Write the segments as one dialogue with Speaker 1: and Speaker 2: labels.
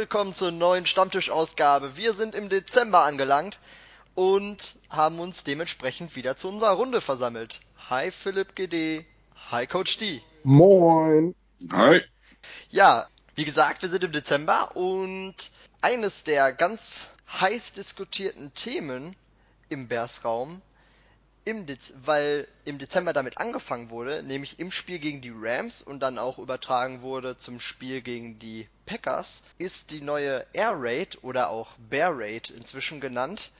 Speaker 1: Willkommen zur neuen Stammtischausgabe. Wir sind im Dezember angelangt und haben uns dementsprechend wieder zu unserer Runde versammelt. Hi Philipp GD, hi Coach D.
Speaker 2: Moin.
Speaker 3: Hi.
Speaker 1: Ja, wie gesagt, wir sind im Dezember und eines der ganz heiß diskutierten Themen im Bears-Raum im Dez weil im Dezember damit angefangen wurde, nämlich im Spiel gegen die Rams und dann auch übertragen wurde zum Spiel gegen die Packers, ist die neue Air Raid oder auch Bear Raid inzwischen genannt,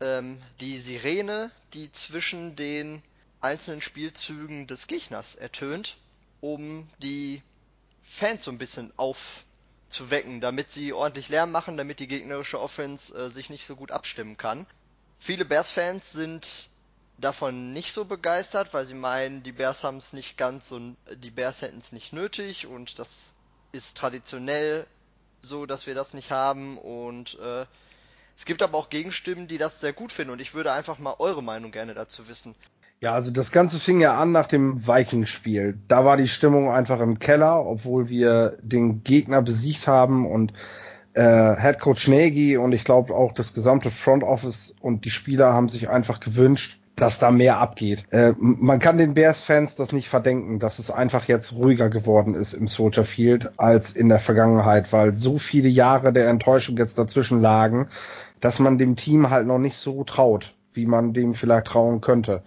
Speaker 1: ähm, die Sirene, die zwischen den einzelnen Spielzügen des Gegners ertönt, um die Fans so ein bisschen aufzuwecken, damit sie ordentlich Lärm machen, damit die gegnerische Offense äh, sich nicht so gut abstimmen kann. Viele Bears-Fans sind davon nicht so begeistert, weil sie meinen, die Bears haben es nicht ganz so, die Bears hätten es nicht nötig und das ist traditionell so, dass wir das nicht haben und äh, es gibt aber auch Gegenstimmen, die das sehr gut finden und ich würde einfach mal eure Meinung gerne dazu wissen.
Speaker 2: Ja, also das Ganze fing ja an nach dem Vikings-Spiel. Da war die Stimmung einfach im Keller, obwohl wir den Gegner besiegt haben und äh, Head Coach Nagy und ich glaube auch das gesamte Front Office und die Spieler haben sich einfach gewünscht, dass da mehr abgeht. Äh, man kann den Bears-Fans das nicht verdenken, dass es einfach jetzt ruhiger geworden ist im Soldier Field als in der Vergangenheit, weil so viele Jahre der Enttäuschung jetzt dazwischen lagen, dass man dem Team halt noch nicht so traut, wie man dem vielleicht trauen könnte.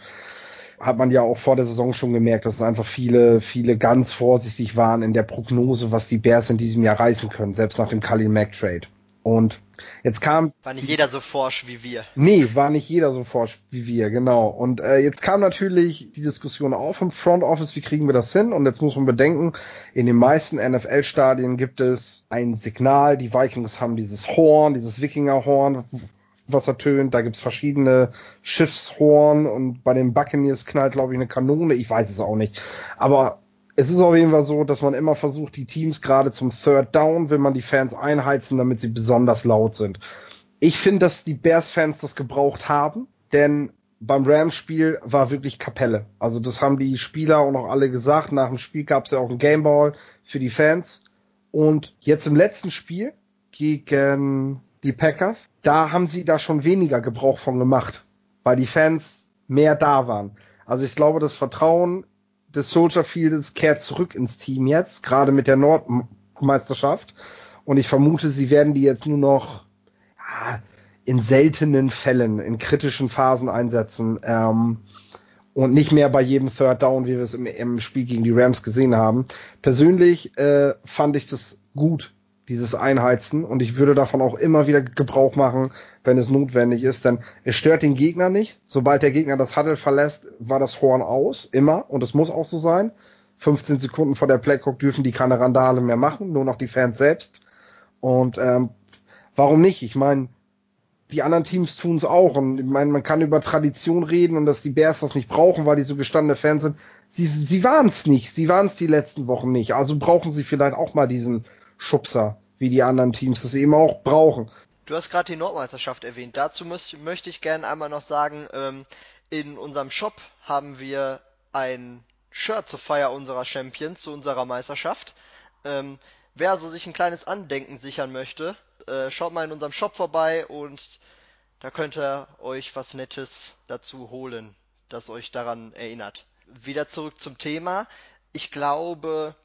Speaker 2: Hat man ja auch vor der Saison schon gemerkt, dass es einfach viele, viele ganz vorsichtig waren in der Prognose, was die Bears in diesem Jahr reißen können, selbst nach dem Kalin Mack Trade. Und jetzt kam.
Speaker 1: War nicht jeder so forsch wie wir.
Speaker 2: Nee, war nicht jeder so forsch wie wir, genau. Und äh, jetzt kam natürlich die Diskussion auf im Front Office, wie kriegen wir das hin? Und jetzt muss man bedenken, in den meisten NFL-Stadien gibt es ein Signal. Die Vikings haben dieses Horn, dieses Wikingerhorn, was ertönt. Da gibt's verschiedene Schiffshorn und bei den Buccaneers knallt, glaube ich, eine Kanone. Ich weiß es auch nicht. Aber es ist auf jeden Fall so, dass man immer versucht, die Teams gerade zum Third Down, will man die Fans einheizen, damit sie besonders laut sind. Ich finde, dass die Bears-Fans das gebraucht haben, denn beim Rams-Spiel war wirklich Kapelle. Also das haben die Spieler auch noch alle gesagt. Nach dem Spiel gab es ja auch einen Gameball für die Fans. Und jetzt im letzten Spiel gegen die Packers, da haben sie da schon weniger Gebrauch von gemacht, weil die Fans mehr da waren. Also ich glaube, das Vertrauen des Soldier Fields kehrt zurück ins Team jetzt, gerade mit der Nordmeisterschaft. Und ich vermute, sie werden die jetzt nur noch ja, in seltenen Fällen, in kritischen Phasen einsetzen. Ähm, und nicht mehr bei jedem Third Down, wie wir es im, im Spiel gegen die Rams gesehen haben. Persönlich äh, fand ich das gut, dieses Einheizen. Und ich würde davon auch immer wieder Gebrauch machen, wenn es notwendig ist. Denn es stört den Gegner nicht. Sobald der Gegner das Huddle verlässt, war das Horn aus. Immer. Und es muss auch so sein. 15 Sekunden vor der Playcock dürfen die keine Randale mehr machen. Nur noch die Fans selbst. Und ähm, warum nicht? Ich meine, die anderen Teams tun es auch. Und ich meine, man kann über Tradition reden und dass die Bears das nicht brauchen, weil die so gestandene Fans sind. Sie, sie waren es nicht. Sie waren es die letzten Wochen nicht. Also brauchen sie vielleicht auch mal diesen Schubser wie die anderen Teams das eben auch brauchen.
Speaker 1: Du hast gerade die Nordmeisterschaft erwähnt. Dazu muss, möchte ich gerne einmal noch sagen, ähm, in unserem Shop haben wir ein Shirt zur Feier unserer Champions, zu unserer Meisterschaft. Ähm, wer also sich ein kleines Andenken sichern möchte, äh, schaut mal in unserem Shop vorbei und da könnt ihr euch was Nettes dazu holen, das euch daran erinnert. Wieder zurück zum Thema. Ich glaube,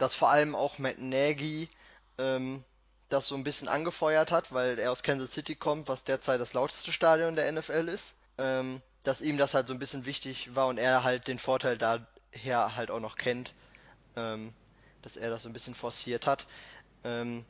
Speaker 1: dass vor allem auch Matt Nagy ähm, das so ein bisschen angefeuert hat, weil er aus Kansas City kommt, was derzeit das lauteste Stadion der NFL ist, ähm, dass ihm das halt so ein bisschen wichtig war und er halt den Vorteil daher halt auch noch kennt, ähm, dass er das so ein bisschen forciert hat. Ähm,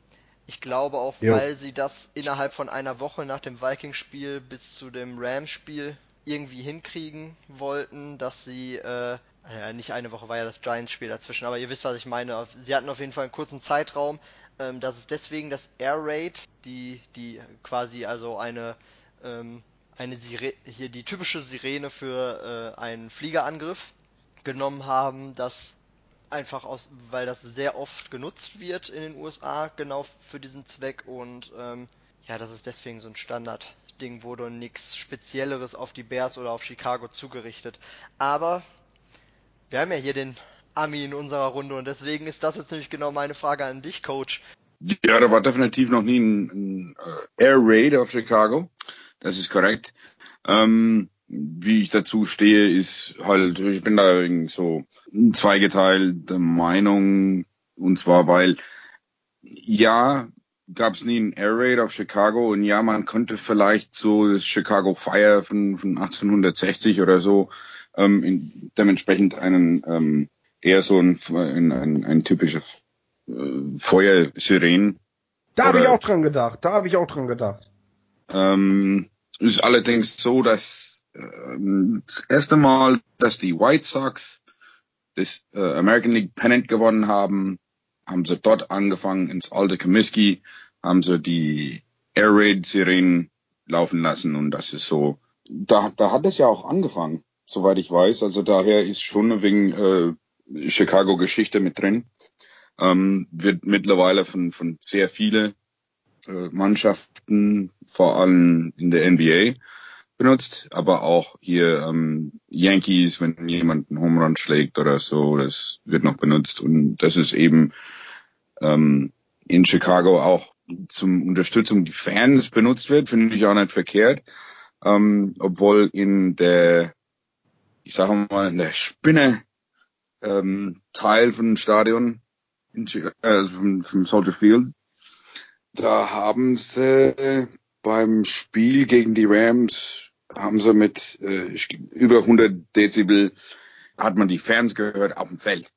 Speaker 1: ich glaube auch, jo. weil sie das innerhalb von einer Woche nach dem Vikings-Spiel bis zu dem Rams-Spiel irgendwie hinkriegen wollten, dass sie äh, ja, nicht eine Woche war ja das Giants-Spiel dazwischen, aber ihr wisst, was ich meine. Sie hatten auf jeden Fall einen kurzen Zeitraum, ähm, das ist deswegen das Air Raid, die, die quasi also eine, ähm, eine Sire hier die typische Sirene für äh, einen Fliegerangriff genommen haben, das einfach aus, weil das sehr oft genutzt wird in den USA, genau für diesen Zweck und ähm, ja, das ist deswegen so ein Standardding wurde und nichts Spezielleres auf die Bears oder auf Chicago zugerichtet. Aber wir haben ja hier den Ami in unserer Runde und deswegen ist das jetzt nämlich genau meine Frage an dich, Coach.
Speaker 3: Ja, da war definitiv noch nie ein, ein uh, Air Raid auf Chicago. Das ist korrekt. Ähm, wie ich dazu stehe, ist halt, ich bin da so zweigeteilte Meinung. Und zwar, weil ja, gab es nie ein Air Raid auf Chicago und ja, man könnte vielleicht so das Chicago Fire von, von 1860 oder so ähm, in, dementsprechend einen ähm, eher so ein, ein, ein, ein typisches äh, Feuersiren.
Speaker 2: Da habe ich auch dran gedacht. Da habe ich auch dran gedacht.
Speaker 3: Ähm, ist allerdings so, dass ähm, das erste Mal, dass die White Sox das äh, American League Pennant gewonnen haben, haben sie dort angefangen ins alte Comiskey, haben sie die Air Raid Sirenen laufen lassen und das ist so. Da, da hat es ja auch angefangen, soweit ich weiß. Also daher ist schon wegen äh, Chicago Geschichte mit drin. Ähm, wird mittlerweile von, von sehr viele äh, Mannschaften, vor allem in der NBA, benutzt, aber auch hier ähm, Yankees, wenn jemand einen Home Run schlägt oder so, das wird noch benutzt und das ist eben ähm, in Chicago auch zum Unterstützung die Fans benutzt wird, finde ich auch nicht verkehrt, ähm, obwohl in der, ich sage mal, in der Spinne ähm, Teil von Stadion, in, äh, vom, vom Soldier Field, da haben sie beim Spiel gegen die Rams haben sie mit äh, über 100 Dezibel hat man die Fans gehört auf dem Feld.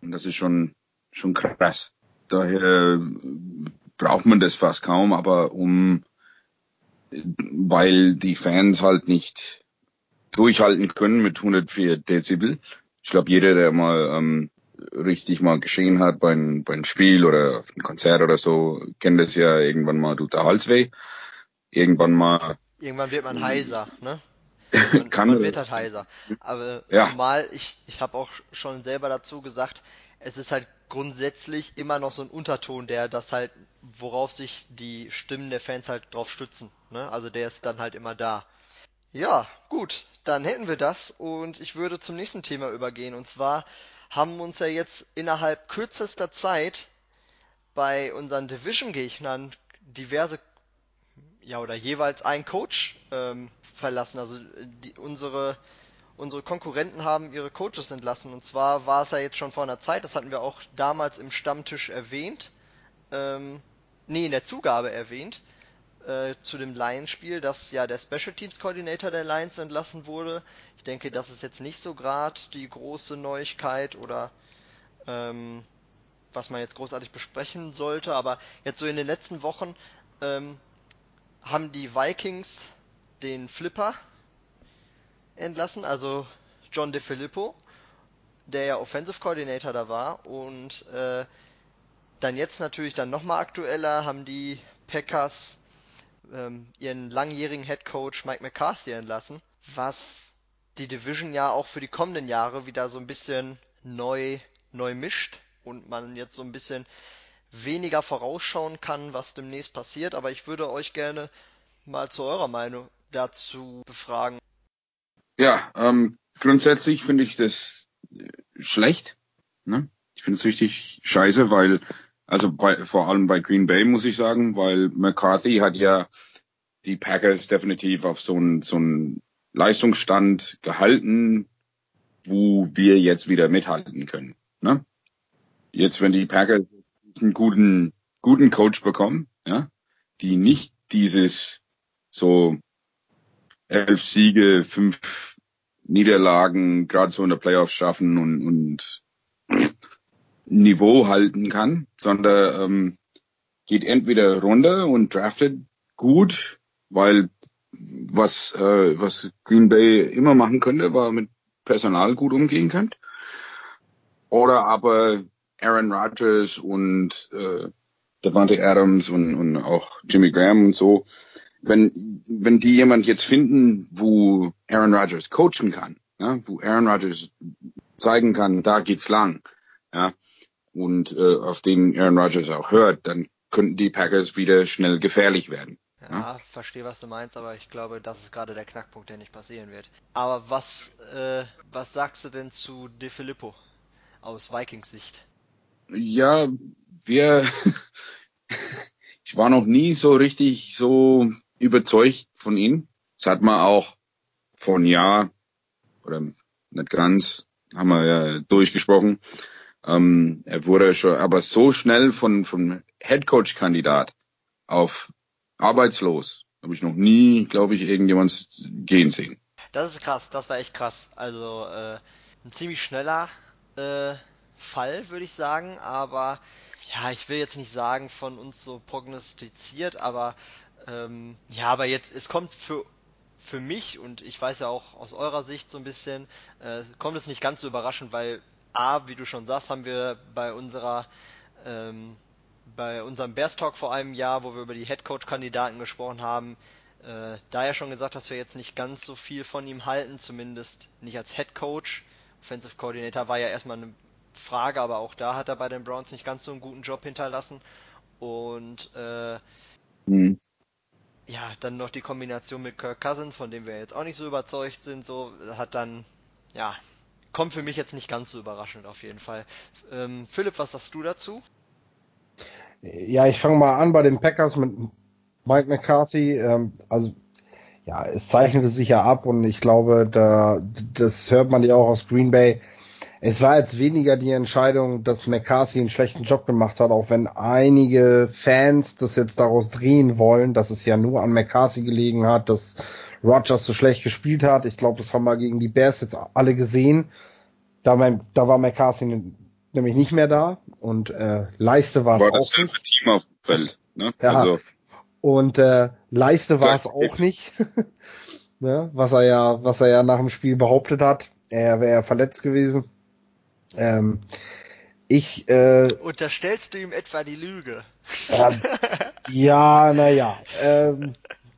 Speaker 3: Und das ist schon, schon krass. Daher braucht man das fast kaum, aber um, weil die Fans halt nicht durchhalten können mit 104 Dezibel. Ich glaube, jeder, der mal ähm, richtig mal geschehen hat bei einem, bei einem Spiel oder auf einem Konzert oder so, kennt das ja irgendwann mal tut der Hals weh. Irgendwann mal
Speaker 1: Irgendwann wird man heiser, ne? Man, Kann man wird halt heiser. Aber ja. zumal ich, ich habe auch schon selber dazu gesagt, es ist halt grundsätzlich immer noch so ein Unterton, der das halt, worauf sich die Stimmen der Fans halt drauf stützen. Ne? Also der ist dann halt immer da. Ja, gut, dann hätten wir das und ich würde zum nächsten Thema übergehen. Und zwar haben uns ja jetzt innerhalb kürzester Zeit bei unseren Division-Gegnern diverse ja, oder jeweils ein Coach ähm, verlassen. Also die, unsere, unsere Konkurrenten haben ihre Coaches entlassen. Und zwar war es ja jetzt schon vor einer Zeit, das hatten wir auch damals im Stammtisch erwähnt, ähm, nee, in der Zugabe erwähnt, äh, zu dem Lions-Spiel, dass ja der Special Teams Coordinator der Lions entlassen wurde. Ich denke, das ist jetzt nicht so gerade die große Neuigkeit oder ähm, was man jetzt großartig besprechen sollte, aber jetzt so in den letzten Wochen ähm, haben die Vikings den Flipper entlassen, also John DeFilippo, der ja Offensive Coordinator da war und äh, dann jetzt natürlich dann nochmal aktueller haben die Packers ähm, ihren langjährigen Head Coach Mike McCarthy entlassen, was die Division ja auch für die kommenden Jahre wieder so ein bisschen neu neu mischt und man jetzt so ein bisschen weniger vorausschauen kann, was demnächst passiert, aber ich würde euch gerne mal zu eurer Meinung dazu befragen.
Speaker 3: Ja, ähm, grundsätzlich finde ich das äh, schlecht. Ne? Ich finde es richtig scheiße, weil, also bei, vor allem bei Green Bay muss ich sagen, weil McCarthy hat ja die Packers definitiv auf so einen so einen Leistungsstand gehalten, wo wir jetzt wieder mithalten können. Ne? Jetzt, wenn die Packers einen guten, guten Coach bekommen, ja, die nicht dieses so elf Siege, fünf Niederlagen, gerade so in der Playoffs schaffen und, und Niveau halten kann, sondern ähm, geht entweder runter und draftet gut, weil was äh, was Green Bay immer machen könnte, war mit Personal gut umgehen könnt. Oder aber Aaron Rodgers und äh, Devante Adams und, und auch Jimmy Graham und so, wenn, wenn die jemand jetzt finden, wo Aaron Rodgers coachen kann, ja, wo Aaron Rodgers zeigen kann, da geht's lang, ja, und äh, auf den Aaron Rodgers auch hört, dann könnten die Packers wieder schnell gefährlich werden.
Speaker 1: Ja, ja, verstehe, was du meinst, aber ich glaube, das ist gerade der Knackpunkt, der nicht passieren wird. Aber was, äh, was sagst du denn zu De Filippo aus Vikings Sicht?
Speaker 3: Ja, wir, ich war noch nie so richtig so überzeugt von ihm. Das hat man auch vor einem Jahr oder nicht ganz, haben wir ja durchgesprochen. Ähm, er wurde schon, aber so schnell von, von Headcoach-Kandidat auf arbeitslos habe ich noch nie, glaube ich, irgendjemand gehen sehen.
Speaker 1: Das ist krass, das war echt krass. Also äh, ein ziemlich schneller äh, Fall, würde ich sagen, aber ja, ich will jetzt nicht sagen von uns so prognostiziert, aber ähm, ja, aber jetzt, es kommt für für mich und ich weiß ja auch aus eurer Sicht so ein bisschen, äh, kommt es nicht ganz so überraschend, weil A, wie du schon sagst, haben wir bei unserer ähm, bei unserem Bears Talk vor einem Jahr, wo wir über die Headcoach-Kandidaten gesprochen haben, äh, da ja schon gesagt, dass wir jetzt nicht ganz so viel von ihm halten, zumindest nicht als Headcoach. Offensive Coordinator war ja erstmal eine Frage, aber auch da hat er bei den Browns nicht ganz so einen guten Job hinterlassen. Und äh, mhm ja, dann noch die Kombination mit Kirk Cousins, von dem wir jetzt auch nicht so überzeugt sind, so hat dann, ja, kommt für mich jetzt nicht ganz so überraschend auf jeden Fall. Ähm, Philipp, was sagst du dazu?
Speaker 2: Ja, ich fange mal an bei den Packers mit Mike McCarthy. Ähm, also ja, es zeichnete sich ja ab und ich glaube, da das hört man ja auch aus Green Bay es war jetzt weniger die Entscheidung, dass McCarthy einen schlechten Job gemacht hat, auch wenn einige Fans das jetzt daraus drehen wollen, dass es ja nur an McCarthy gelegen hat, dass Rogers so schlecht gespielt hat. Ich glaube, das haben wir gegen die Bears jetzt alle gesehen. Da, mein, da war McCarthy nämlich nicht mehr da und äh, Leiste war es auch nicht. Team auf dem Feld, ne? Ja, also. Und äh, Leiste war es auch nicht, ne? was er ja, was er ja nach dem Spiel behauptet hat. Er wäre verletzt gewesen. Ähm, ich äh,
Speaker 1: Unterstellst du ihm etwa die Lüge?
Speaker 2: Ähm, ja, naja. Ähm,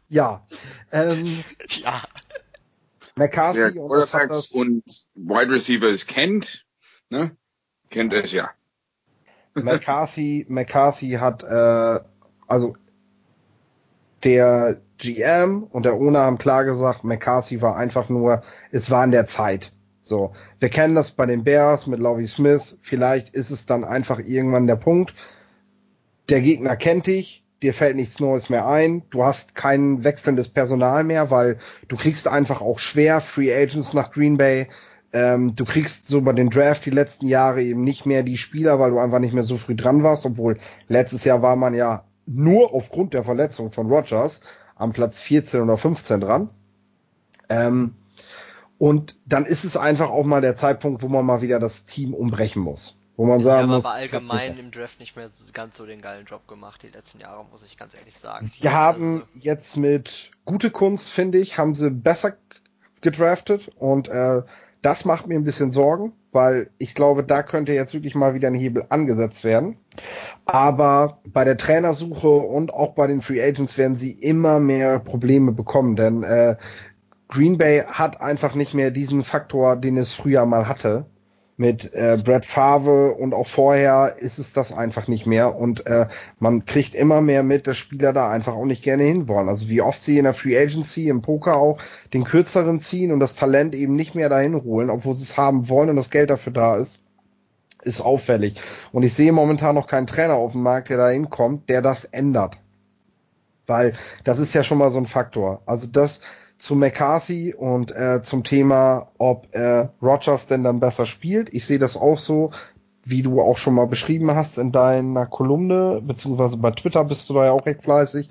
Speaker 2: ja. Ähm,
Speaker 3: ja. McCarthy Wer Quarterbacks und Wide Receivers kennt, ne? Kennt es ja.
Speaker 2: McCarthy, McCarthy hat äh, also der GM und der Owner haben klar gesagt, McCarthy war einfach nur, es war in der Zeit. So, wir kennen das bei den Bears mit Lovie Smith. Vielleicht ist es dann einfach irgendwann der Punkt. Der Gegner kennt dich, dir fällt nichts Neues mehr ein, du hast kein wechselndes Personal mehr, weil du kriegst einfach auch schwer Free Agents nach Green Bay. Ähm, du kriegst so bei den Draft die letzten Jahre eben nicht mehr die Spieler, weil du einfach nicht mehr so früh dran warst, obwohl letztes Jahr war man ja nur aufgrund der Verletzung von Rogers am Platz 14 oder 15 dran. Ähm, und dann ist es einfach auch mal der Zeitpunkt, wo man mal wieder das Team umbrechen muss. Wo man sagen
Speaker 1: haben
Speaker 2: muss.
Speaker 1: aber allgemein im Draft nicht mehr ganz so den geilen Job gemacht, die letzten Jahre, muss ich ganz ehrlich sagen.
Speaker 2: Sie haben also, jetzt mit gute Kunst, finde ich, haben sie besser gedraftet und äh, das macht mir ein bisschen Sorgen, weil ich glaube, da könnte jetzt wirklich mal wieder ein Hebel angesetzt werden. Aber bei der Trainersuche und auch bei den Free Agents werden sie immer mehr Probleme bekommen, denn äh, Green Bay hat einfach nicht mehr diesen Faktor, den es früher mal hatte. Mit äh, Brad Favre und auch vorher ist es das einfach nicht mehr. Und äh, man kriegt immer mehr mit, dass Spieler da einfach auch nicht gerne hinwollen. Also wie oft sie in der Free Agency, im Poker auch den kürzeren ziehen und das Talent eben nicht mehr dahin holen, obwohl sie es haben wollen und das Geld dafür da ist ist auffällig. Und ich sehe momentan noch keinen Trainer auf dem Markt, der da hinkommt, der das ändert. Weil das ist ja schon mal so ein Faktor. Also das, zu McCarthy und äh, zum Thema, ob äh, Rogers denn dann besser spielt. Ich sehe das auch so, wie du auch schon mal beschrieben hast in deiner Kolumne, beziehungsweise bei Twitter bist du da ja auch recht fleißig.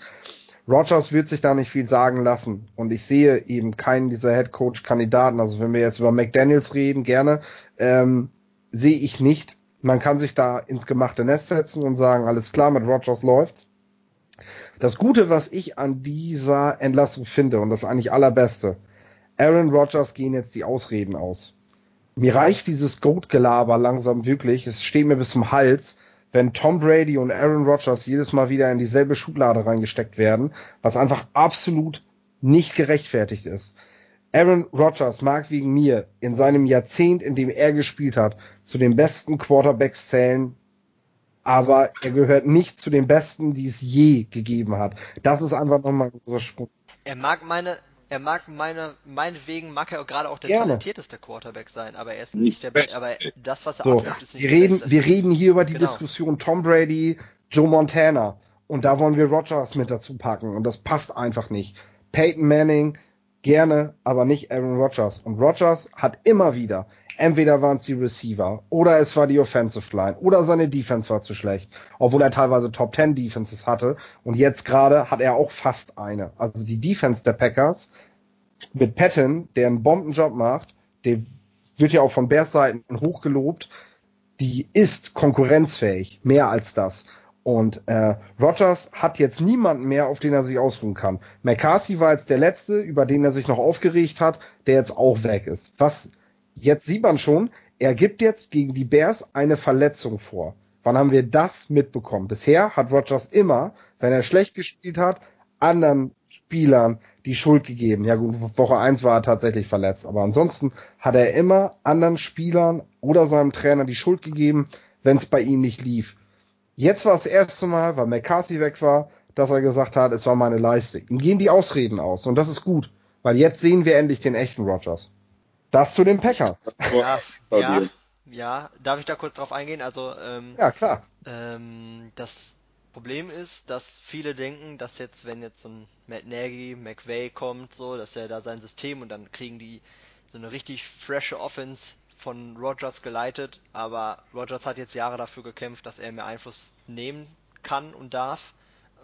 Speaker 2: Rogers wird sich da nicht viel sagen lassen. Und ich sehe eben keinen dieser Head Coach Kandidaten. Also wenn wir jetzt über McDaniels reden, gerne, ähm, sehe ich nicht. Man kann sich da ins gemachte Nest setzen und sagen, alles klar, mit Rogers läuft's. Das Gute, was ich an dieser Entlassung finde, und das eigentlich allerbeste, Aaron Rodgers gehen jetzt die Ausreden aus. Mir reicht dieses Goat-Gelaber langsam wirklich, es steht mir bis zum Hals, wenn Tom Brady und Aaron Rodgers jedes Mal wieder in dieselbe Schublade reingesteckt werden, was einfach absolut nicht gerechtfertigt ist. Aaron Rodgers mag wegen mir in seinem Jahrzehnt, in dem er gespielt hat, zu den besten Quarterbacks zählen, aber er gehört nicht zu den Besten, die es je gegeben hat. Das ist einfach nochmal ein großer Sprung.
Speaker 1: Er mag meine, er mag meine, meinetwegen mag er gerade auch der Gerne. talentierteste Quarterback sein, aber er ist nicht der Beste. Aber das, was er
Speaker 2: so, abtrifft, ist nicht wir reden, Beste. Wir reden hier über die genau. Diskussion Tom Brady, Joe Montana. Und da wollen wir Rogers mit dazu packen und das passt einfach nicht. Peyton Manning gerne, aber nicht Aaron Rodgers. Und Rodgers hat immer wieder, entweder waren es die Receiver oder es war die Offensive Line oder seine Defense war zu schlecht, obwohl er teilweise Top 10 Defenses hatte. Und jetzt gerade hat er auch fast eine. Also die Defense der Packers mit Patton, der einen Bombenjob macht, der wird ja auch von Bears Seiten hochgelobt, die ist konkurrenzfähig, mehr als das. Und äh, Rogers hat jetzt niemanden mehr, auf den er sich ausruhen kann. McCarthy war jetzt der letzte, über den er sich noch aufgeregt hat, der jetzt auch weg ist. Was jetzt sieht man schon, er gibt jetzt gegen die Bears eine Verletzung vor. Wann haben wir das mitbekommen? Bisher hat Rogers immer, wenn er schlecht gespielt hat, anderen Spielern die Schuld gegeben. Ja gut, Woche eins war er tatsächlich verletzt, aber ansonsten hat er immer anderen Spielern oder seinem Trainer die Schuld gegeben, wenn es bei ihm nicht lief. Jetzt war das erste Mal, weil McCarthy weg war, dass er gesagt hat, es war meine Leiste. Ihm gehen die Ausreden aus und das ist gut, weil jetzt sehen wir endlich den echten Rogers. Das zu den Packers.
Speaker 1: Ja, ja, ja. darf ich da kurz drauf eingehen? Also ähm,
Speaker 2: ja klar.
Speaker 1: Ähm, das Problem ist, dass viele denken, dass jetzt, wenn jetzt so ein Matt Nagy, McVay kommt, so, dass er da sein System und dann kriegen die so eine richtig frische Offense von Rogers geleitet, aber Rogers hat jetzt Jahre dafür gekämpft, dass er mehr Einfluss nehmen kann und darf.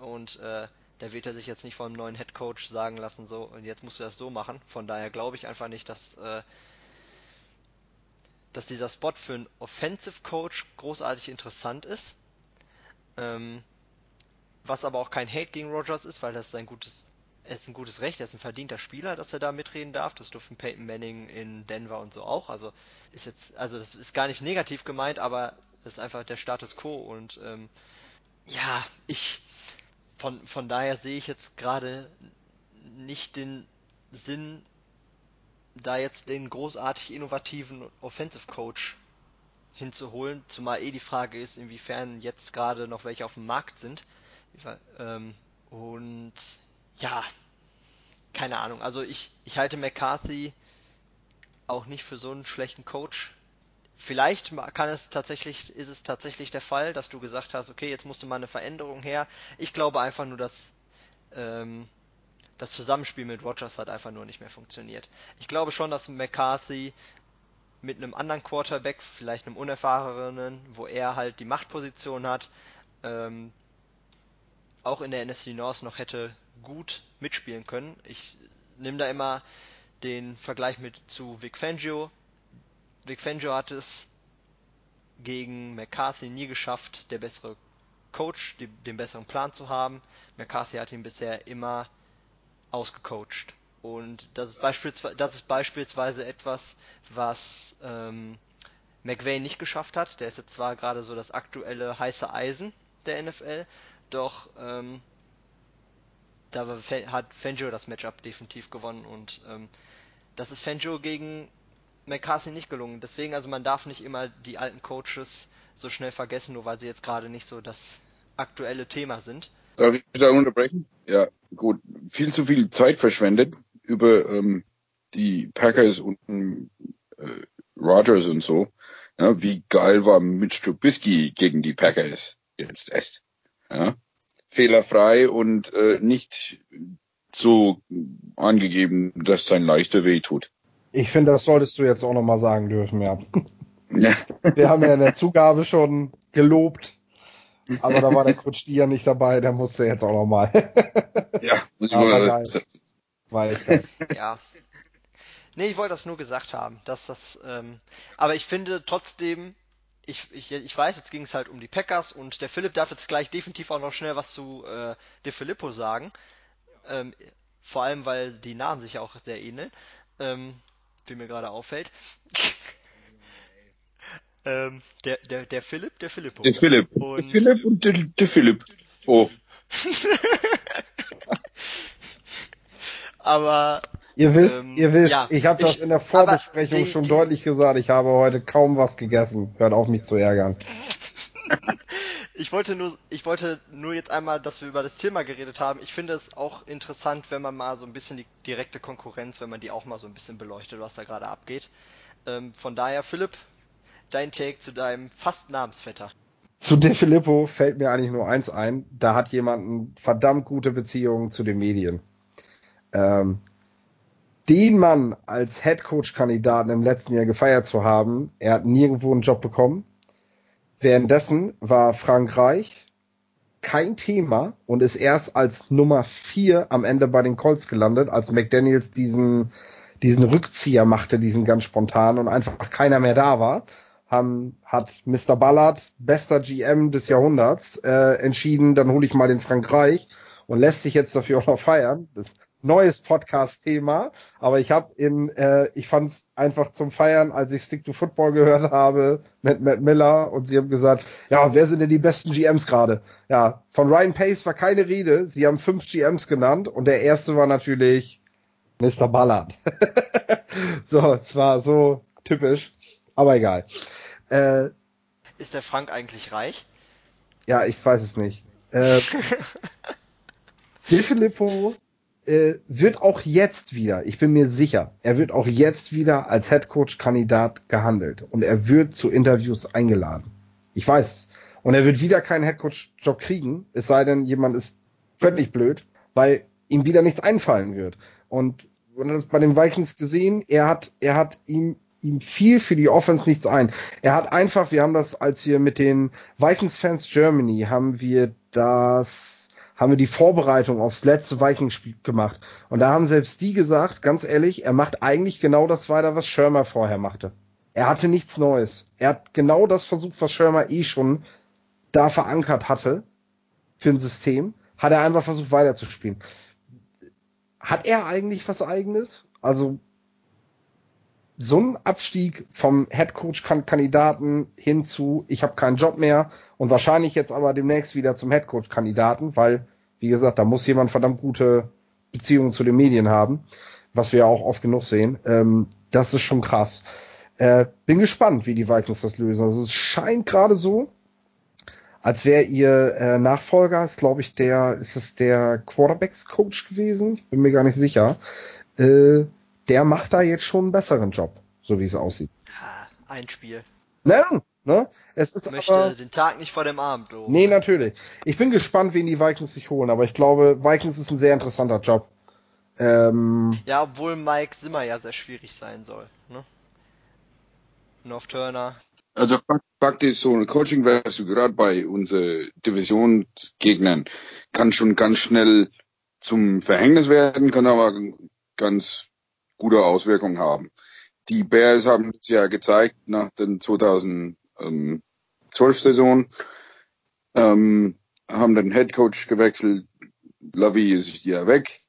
Speaker 1: Und äh, da wird er sich jetzt nicht vom neuen Head Coach sagen lassen, so, und jetzt musst du das so machen. Von daher glaube ich einfach nicht, dass, äh, dass dieser Spot für einen Offensive Coach großartig interessant ist. Ähm, was aber auch kein Hate gegen Rogers ist, weil das sein gutes er ist ein gutes Recht, er ist ein verdienter Spieler, dass er da mitreden darf. Das durften Peyton Manning in Denver und so auch. Also ist jetzt, also das ist gar nicht negativ gemeint, aber das ist einfach der Status quo und ähm, ja, ich von, von daher sehe ich jetzt gerade nicht den Sinn, da jetzt den großartig innovativen Offensive Coach hinzuholen, zumal eh die Frage ist, inwiefern jetzt gerade noch welche auf dem Markt sind. Ähm, und ja, keine Ahnung. Also ich, ich halte McCarthy auch nicht für so einen schlechten Coach. Vielleicht kann es tatsächlich, ist es tatsächlich der Fall, dass du gesagt hast, okay, jetzt musste mal eine Veränderung her. Ich glaube einfach nur, dass ähm, das Zusammenspiel mit Rogers hat einfach nur nicht mehr funktioniert. Ich glaube schon, dass McCarthy mit einem anderen Quarterback, vielleicht einem unerfahrenen, wo er halt die Machtposition hat, ähm, auch in der NFC North noch hätte gut mitspielen können. Ich nehme da immer den Vergleich mit zu Vic Fangio. Vic Fangio hat es gegen McCarthy nie geschafft, der bessere Coach, die, den besseren Plan zu haben. McCarthy hat ihn bisher immer ausgecoacht. Und das ist, beispielsweise, das ist beispielsweise etwas, was ähm, McVay nicht geschafft hat. Der ist jetzt zwar gerade so das aktuelle heiße Eisen der NFL, doch ähm, da hat Fangio das Matchup definitiv gewonnen und ähm, das ist Fangio gegen McCarthy nicht gelungen. Deswegen, also man darf nicht immer die alten Coaches so schnell vergessen, nur weil sie jetzt gerade nicht so das aktuelle Thema sind.
Speaker 3: Darf ich da unterbrechen? Ja, gut. Viel zu viel Zeit verschwendet über ähm, die Packers und äh, Rogers und so. Ja, wie geil war Mitch Trubisky gegen die Packers jetzt erst. Ja fehlerfrei und äh, nicht so angegeben, dass sein Leichter weh tut.
Speaker 2: Ich finde, das solltest du jetzt auch nochmal sagen dürfen, ja. ja. Wir haben ja in der Zugabe schon gelobt, aber da war der Coach Dier nicht dabei, der musste jetzt auch nochmal.
Speaker 3: ja, muss ich mal das.
Speaker 1: Weiß, ja. Nee, ich wollte das nur gesagt haben, dass das, ähm, aber ich finde trotzdem, ich, ich, ich weiß, jetzt ging es halt um die Packers und der Philipp darf jetzt gleich definitiv auch noch schnell was zu äh, De Filippo sagen. Ähm, vor allem, weil die Namen sich ja auch sehr ähneln, ähm, wie mir gerade auffällt. ähm, der, der, der Philipp, der Filippo.
Speaker 3: Der Philipp. Und der Philipp und der, der Philipp. Oh.
Speaker 1: Aber
Speaker 2: Ihr wisst, ähm, ihr wisst, ja, ich habe das in der Vorbesprechung die, schon die, deutlich gesagt. Ich habe heute kaum was gegessen. Hört auf mich zu ärgern.
Speaker 1: ich wollte nur, ich wollte nur jetzt einmal, dass wir über das Thema geredet haben. Ich finde es auch interessant, wenn man mal so ein bisschen die direkte Konkurrenz, wenn man die auch mal so ein bisschen beleuchtet, was da gerade abgeht. Ähm, von daher, Philipp, dein Take zu deinem fast Namensvetter.
Speaker 2: Zu De Filippo fällt mir eigentlich nur eins ein. Da hat jemand eine verdammt gute Beziehung zu den Medien. Ähm, den Mann als Headcoach-Kandidaten im letzten Jahr gefeiert zu haben, er hat nirgendwo einen Job bekommen. Währenddessen war Frankreich kein Thema und ist erst als Nummer vier am Ende bei den Colts gelandet, als McDaniels diesen, diesen Rückzieher machte, diesen ganz spontan und einfach keiner mehr da war haben, hat Mr. Ballard, bester GM des Jahrhunderts, äh, entschieden, dann hole ich mal den Frankreich und lässt sich jetzt dafür auch noch feiern. Das neues Podcast-Thema, aber ich habe in, äh, ich fand es einfach zum Feiern, als ich Stick to Football gehört habe mit Matt Miller und sie haben gesagt, ja, wer sind denn die besten GMs gerade? Ja, von Ryan Pace war keine Rede, sie haben fünf GMs genannt und der erste war natürlich Mr. Ballard. so, es war so typisch, aber egal.
Speaker 1: Äh, ist der Frank eigentlich reich?
Speaker 2: Ja, ich weiß es nicht. Äh, Filippo äh, wird auch jetzt wieder, ich bin mir sicher, er wird auch jetzt wieder als Headcoach-Kandidat gehandelt und er wird zu Interviews eingeladen. Ich weiß. Und er wird wieder keinen Headcoach-Job kriegen, es sei denn, jemand ist völlig blöd, weil ihm wieder nichts einfallen wird. Und man hat das bei den Vikings gesehen, er hat, er hat ihm ihm fiel für die Offense nichts ein. Er hat einfach, wir haben das, als wir mit den Vikings Fans Germany haben wir das, haben wir die Vorbereitung aufs letzte Vikings-Spiel gemacht. Und da haben selbst die gesagt, ganz ehrlich, er macht eigentlich genau das weiter, was Schirmer vorher machte. Er hatte nichts Neues. Er hat genau das versucht, was Schirmer eh schon da verankert hatte für ein System, hat er einfach versucht weiterzuspielen. Hat er eigentlich was eigenes? Also so ein Abstieg vom Headcoach-Kandidaten hin zu, ich habe keinen Job mehr und wahrscheinlich jetzt aber demnächst wieder zum Headcoach-Kandidaten, weil, wie gesagt, da muss jemand verdammt gute Beziehungen zu den Medien haben, was wir ja auch oft genug sehen. Ähm, das ist schon krass. Äh, bin gespannt, wie die Vikings das lösen. Also es scheint gerade so, als wäre ihr äh, Nachfolger, ist glaube ich der, ist es der Quarterbacks-Coach gewesen? Ich bin mir gar nicht sicher. Äh, der macht da jetzt schon einen besseren Job, so wie es aussieht.
Speaker 1: Ha, ein Spiel.
Speaker 2: Ne, ne? Es ist
Speaker 1: ich möchte
Speaker 2: aber,
Speaker 1: den Tag nicht vor dem Abend loben.
Speaker 2: Nee, natürlich. Ich bin gespannt, wen die Vikings sich holen, aber ich glaube, Vikings ist ein sehr interessanter Job. Ähm,
Speaker 1: ja, obwohl Mike Zimmer ja sehr schwierig sein soll. Ne? North Turner.
Speaker 3: Also Fakt ist, so eine Coaching-Wechsel gerade bei unseren Divisionsgegnern kann schon ganz schnell zum Verhängnis werden, kann aber ganz gute Auswirkungen haben. Die Bears haben es ja gezeigt nach den 2012 Saison, ähm, haben den Head Coach gewechselt, Lovey ist ja weg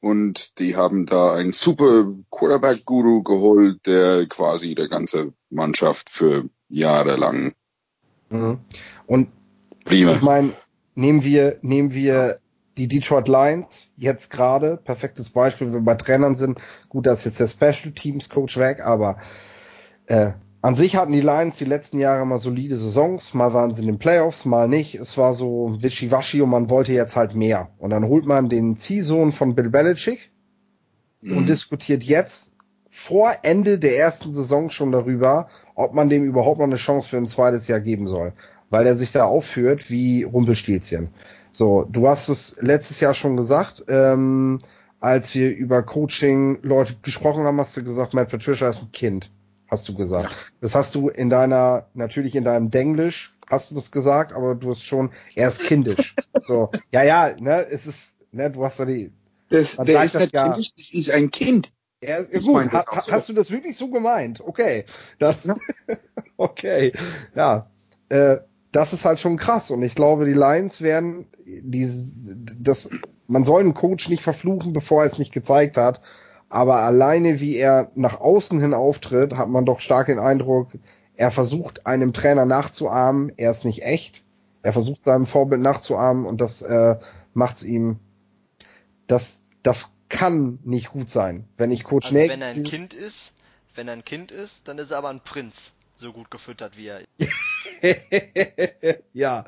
Speaker 3: und die haben da einen super Quarterback-Guru geholt, der quasi der ganze Mannschaft für Jahre lang
Speaker 2: mhm. und
Speaker 3: prima.
Speaker 2: ich meine, nehmen wir, nehmen wir die Detroit Lions jetzt gerade, perfektes Beispiel, wenn wir bei Trainern sind, gut, da ist jetzt der Special Teams Coach weg, aber äh, an sich hatten die Lions die letzten Jahre mal solide Saisons, mal waren sie in den Playoffs, mal nicht. Es war so wischiwaschi und man wollte jetzt halt mehr. Und dann holt man den Ziehsohn von Bill Belichick mhm. und diskutiert jetzt vor Ende der ersten Saison schon darüber, ob man dem überhaupt noch eine Chance für ein zweites Jahr geben soll. Weil er sich da aufführt wie Rumpelstilzchen. So, du hast es letztes Jahr schon gesagt, ähm, als wir über Coaching Leute gesprochen haben, hast du gesagt, Matt Patricia ist ein Kind, hast du gesagt. Ja. Das hast du in deiner, natürlich in deinem Denglisch hast du das gesagt, aber du hast schon, er ist kindisch. so, ja, ja, ne, es ist, ne, du hast da die,
Speaker 3: das, der ist das ja, kindisch, das ist ein Kind.
Speaker 2: Er ist, gut, ha, so. hast du das wirklich so gemeint? Okay. Dann, okay. Ja. Äh, das ist halt schon krass. Und ich glaube, die Lions werden die, das, man soll einen Coach nicht verfluchen, bevor er es nicht gezeigt hat, aber alleine wie er nach außen hin auftritt, hat man doch stark den Eindruck, er versucht einem Trainer nachzuahmen, er ist nicht echt, er versucht seinem Vorbild nachzuahmen. Und das äh, macht's ihm, das, das kann nicht gut sein. Wenn ich Coach
Speaker 1: also Wenn er ein Kind ist, wenn er ein Kind ist, dann ist er aber ein Prinz so gut gefüttert wie er.
Speaker 2: ja.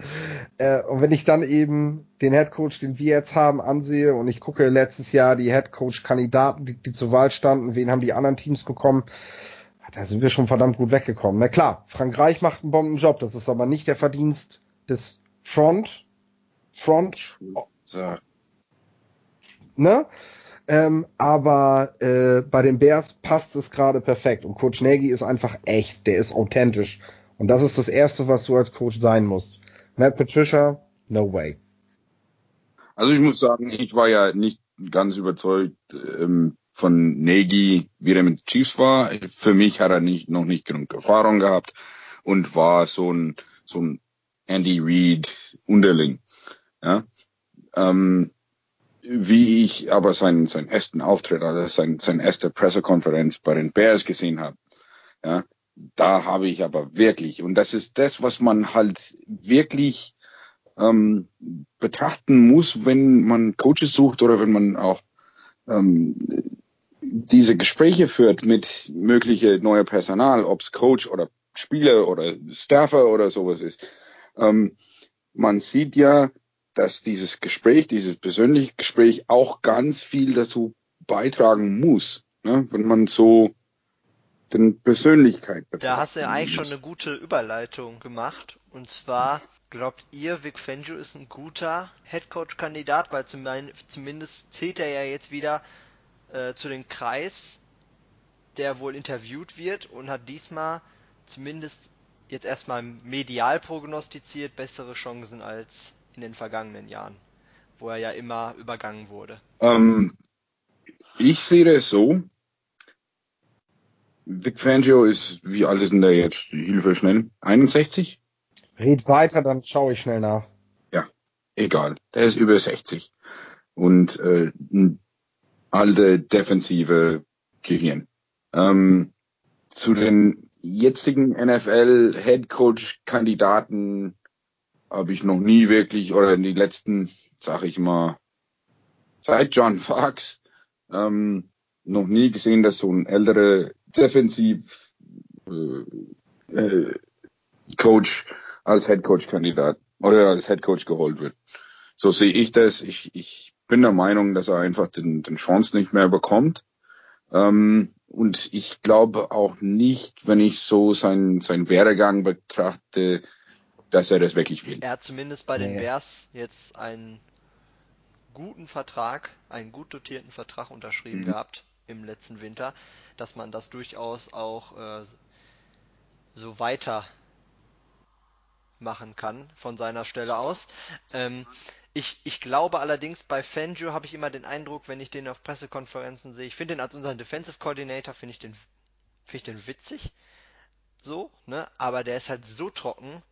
Speaker 2: Äh, und wenn ich dann eben den Headcoach, den wir jetzt haben, ansehe und ich gucke letztes Jahr die Headcoach-Kandidaten, die, die zur Wahl standen, wen haben die anderen Teams bekommen? da sind wir schon verdammt gut weggekommen. Na klar, Frankreich macht einen Bombenjob, das ist aber nicht der Verdienst des Front, Front, ne? Ähm, aber äh, bei den Bears passt es gerade perfekt. Und Coach Nagy ist einfach echt, der ist authentisch. Und das ist das Erste, was du als Coach sein musst. Matt Patricia, no way.
Speaker 3: Also ich muss sagen, ich war ja nicht ganz überzeugt ähm, von Nagy, wie er mit Chiefs war. Für mich hat er nicht, noch nicht genug Erfahrung gehabt und war so ein, so ein Andy Reid Unterling. Ja. Ähm, wie ich aber seinen, seinen ersten Auftritt, also sein, seine erste Pressekonferenz bei den Bears gesehen habe, ja, da habe ich aber wirklich, und das ist das, was man halt wirklich ähm, betrachten muss, wenn man Coaches sucht oder wenn man auch ähm, diese Gespräche führt mit mögliche neuer Personal, ob es Coach oder Spieler oder Staffer oder sowas ist. Ähm, man sieht ja, dass dieses Gespräch, dieses persönliche Gespräch auch ganz viel dazu beitragen muss, ne? wenn man so den Persönlichkeit
Speaker 1: betrachtet. Da hast du ja eigentlich schon eine gute Überleitung gemacht. Und zwar, glaubt ihr, Vic Fangio ist ein guter Headcoach-Kandidat, weil zumindest zählt er ja jetzt wieder äh, zu den Kreis, der wohl interviewt wird und hat diesmal zumindest jetzt erstmal medial prognostiziert bessere Chancen als in den vergangenen Jahren, wo er ja immer übergangen wurde.
Speaker 3: Ähm, ich sehe es so. Vic Fangio ist, wie alt ist denn der jetzt? Hilfe schnell. 61?
Speaker 2: Red weiter, dann schaue ich schnell nach.
Speaker 3: Ja, egal. Der ist über 60. Und äh, ein alte defensive Gehirn. Ähm, zu den jetzigen NFL Head Coach Kandidaten habe ich noch nie wirklich oder in die letzten, sag ich mal, seit John Fox ähm, noch nie gesehen, dass so ein älterer Defensiv äh, äh, Coach als Head Coach Kandidat oder als Head Coach geholt wird. So sehe ich das. Ich, ich bin der Meinung, dass er einfach den, den Chance nicht mehr bekommt. Ähm, und ich glaube auch nicht, wenn ich so seinen sein Werdegang betrachte, dass er das wirklich will.
Speaker 1: Er hat zumindest bei den Bears jetzt einen guten Vertrag, einen gut dotierten Vertrag unterschrieben mhm. gehabt im letzten Winter, dass man das durchaus auch äh, so weiter machen kann von seiner Stelle aus. Ähm, ich, ich glaube allerdings, bei Fangio habe ich immer den Eindruck, wenn ich den auf Pressekonferenzen sehe, ich finde den als unseren Defensive Coordinator, finde ich den, ich den witzig. So, ne? Aber der ist halt so trocken,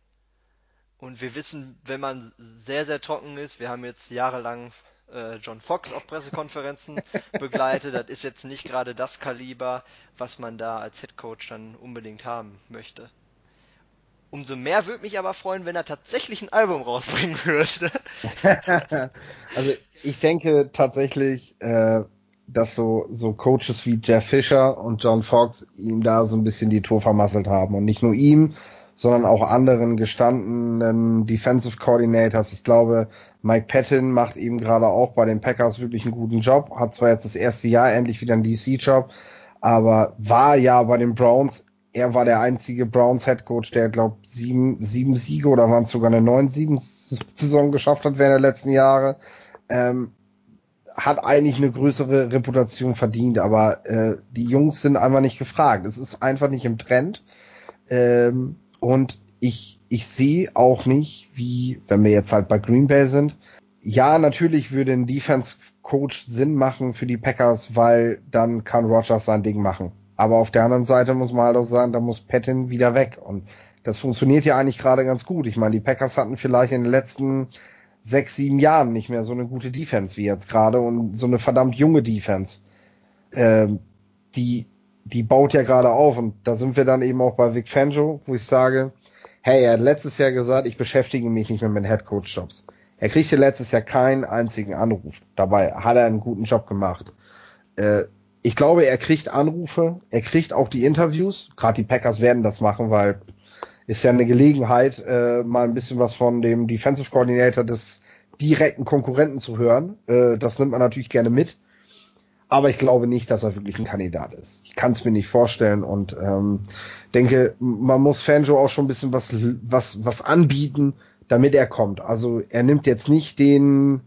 Speaker 1: und wir wissen, wenn man sehr, sehr trocken ist, wir haben jetzt jahrelang äh, John Fox auf Pressekonferenzen begleitet, das ist jetzt nicht gerade das Kaliber, was man da als Headcoach dann unbedingt haben möchte. Umso mehr würde mich aber freuen, wenn er tatsächlich ein Album rausbringen würde.
Speaker 2: also ich denke tatsächlich, äh, dass so, so Coaches wie Jeff Fisher und John Fox ihm da so ein bisschen die Tour vermasselt haben. Und nicht nur ihm, sondern auch anderen gestandenen Defensive Coordinators. Ich glaube, Mike Patton macht eben gerade auch bei den Packers wirklich einen guten Job, hat zwar jetzt das erste Jahr endlich wieder einen DC-Job, aber war ja bei den Browns, er war der einzige Browns Head Coach, der, glaube sieben, sieben Siege oder waren es sogar eine neun sieben Saison geschafft hat während der letzten Jahre. Ähm, hat eigentlich eine größere Reputation verdient, aber äh, die Jungs sind einfach nicht gefragt. Es ist einfach nicht im Trend. Ähm, und ich, ich sehe auch nicht, wie, wenn wir jetzt halt bei Green Bay sind, ja, natürlich würde ein Defense Coach Sinn machen für die Packers, weil dann kann Rogers sein Ding machen. Aber auf der anderen Seite muss man halt auch sagen, da muss Patton wieder weg. Und das funktioniert ja eigentlich gerade ganz gut. Ich meine, die Packers hatten vielleicht in den letzten sechs, sieben Jahren nicht mehr so eine gute Defense wie jetzt gerade und so eine verdammt junge Defense. Ähm, die die baut ja gerade auf und da sind wir dann eben auch bei Vic Fangio, wo ich sage, hey, er hat letztes Jahr gesagt, ich beschäftige mich nicht mehr mit Headcoach-Jobs. Er kriegte letztes Jahr keinen einzigen Anruf. Dabei hat er einen guten Job gemacht. Äh, ich glaube, er kriegt Anrufe, er kriegt auch die Interviews. Gerade die Packers werden das machen, weil ist ja eine Gelegenheit, äh, mal ein bisschen was von dem Defensive Coordinator des direkten Konkurrenten zu hören. Äh, das nimmt man natürlich gerne mit. Aber ich glaube nicht, dass er wirklich ein Kandidat ist. Ich kann es mir nicht vorstellen und ähm, denke, man muss Fanjo auch schon ein bisschen was, was, was anbieten, damit er kommt. Also er nimmt jetzt nicht den,